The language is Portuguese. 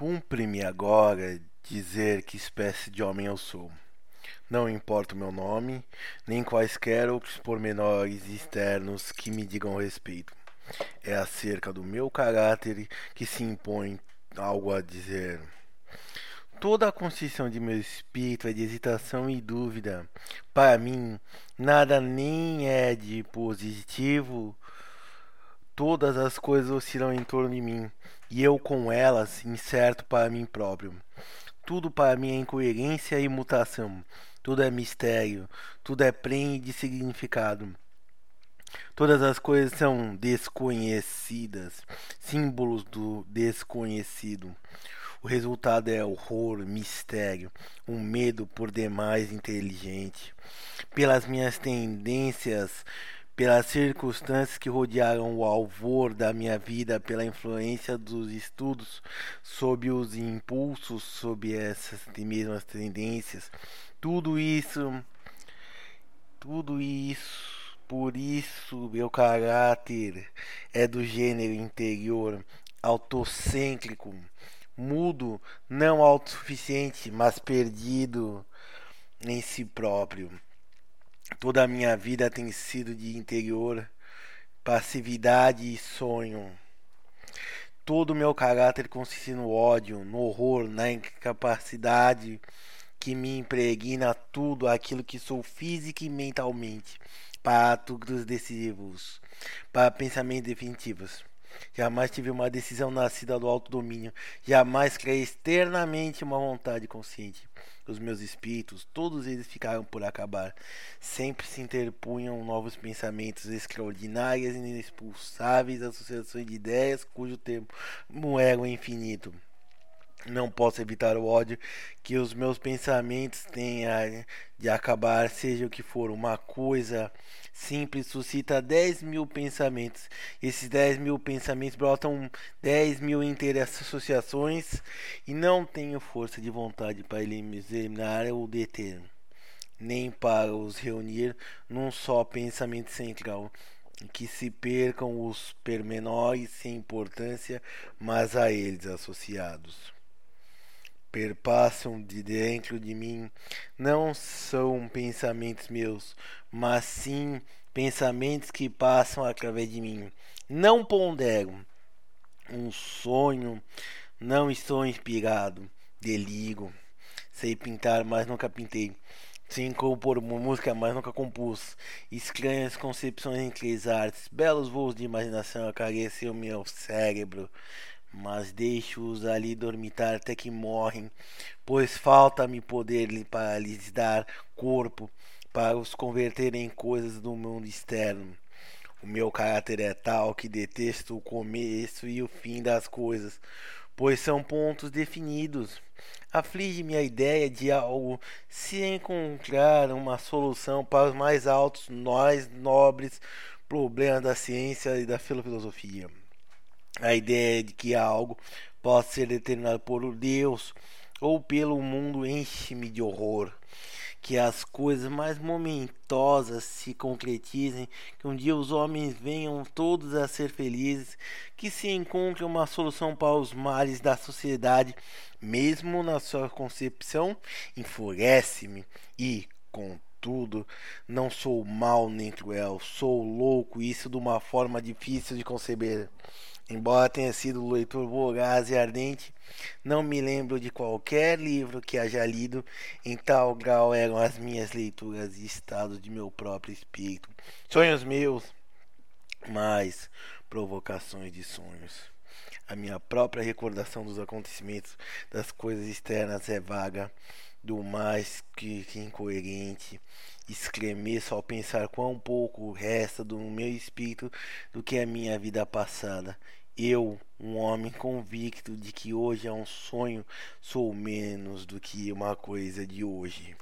Cumpre-me agora dizer que espécie de homem eu sou. Não importa o meu nome, nem quaisquer outros pormenores externos que me digam respeito. É acerca do meu caráter que se impõe algo a dizer. Toda a construção de meu espírito é de hesitação e dúvida. Para mim, nada nem é de positivo. Todas as coisas oscilam em torno de mim, e eu com elas, incerto para mim próprio. Tudo para mim é incoerência e mutação. Tudo é mistério, tudo é prende de significado. Todas as coisas são desconhecidas, símbolos do desconhecido. O resultado é horror, mistério, um medo por demais inteligente. Pelas minhas tendências, pelas circunstâncias que rodearam o alvor da minha vida, pela influência dos estudos, sob os impulsos, sob essas mesmas tendências, tudo isso, tudo isso, por isso meu caráter é do gênero interior, autocêntrico mudo, não autossuficiente, mas perdido em si próprio. Toda a minha vida tem sido de interior, passividade e sonho. Todo o meu caráter consiste no ódio, no horror, na incapacidade que me impregna tudo aquilo que sou física e mentalmente, para atos decisivos, para pensamentos definitivos. Jamais tive uma decisão nascida do alto domínio. Jamais criei externamente uma vontade consciente. Os meus espíritos, todos eles ficaram por acabar. Sempre se interpunham novos pensamentos extraordinários e inexpulsáveis associações de ideias cujo tempo era o infinito. Não posso evitar o ódio que os meus pensamentos têm de acabar, seja o que for. Uma coisa simples suscita 10 mil pensamentos. Esses 10 mil pensamentos brotam 10 mil inteiras associações e não tenho força de vontade para eliminar ou deter, nem para os reunir num só pensamento central que se percam os pormenores sem importância, mas a eles associados perpassam de dentro de mim não são pensamentos meus, mas sim pensamentos que passam através de mim. Não pondero um sonho, não estou inspirado, deligo. Sei pintar, mas nunca pintei. Sei compor música, mas nunca compus. Estranhas concepções entre as artes, belos voos de imaginação acariciam meu cérebro mas deixo-os ali dormitar até que morrem, pois falta-me poder para lhes dar corpo, para os converter em coisas do mundo externo. O meu caráter é tal que detesto o começo e o fim das coisas, pois são pontos definidos. Aflige-me a ideia de algo se encontrar uma solução para os mais altos, nós nobres problemas da ciência e da filosofia a ideia de que algo possa ser determinado por Deus ou pelo mundo enche-me de horror. Que as coisas mais momentosas se concretizem, que um dia os homens venham todos a ser felizes, que se encontre uma solução para os males da sociedade, mesmo na sua concepção, enfurece-me e, contudo, não sou mal nem cruel, sou louco, isso de uma forma difícil de conceber. Embora tenha sido leitor voraz e ardente, não me lembro de qualquer livro que haja lido, em tal grau eram as minhas leituras e estados de meu próprio espírito. Sonhos meus, mas provocações de sonhos. A minha própria recordação dos acontecimentos, das coisas externas é vaga, do mais que, que incoerente. Estremeço ao pensar quão pouco resta do meu espírito do que a minha vida passada eu, um homem convicto de que hoje é um sonho, sou menos do que uma coisa de hoje.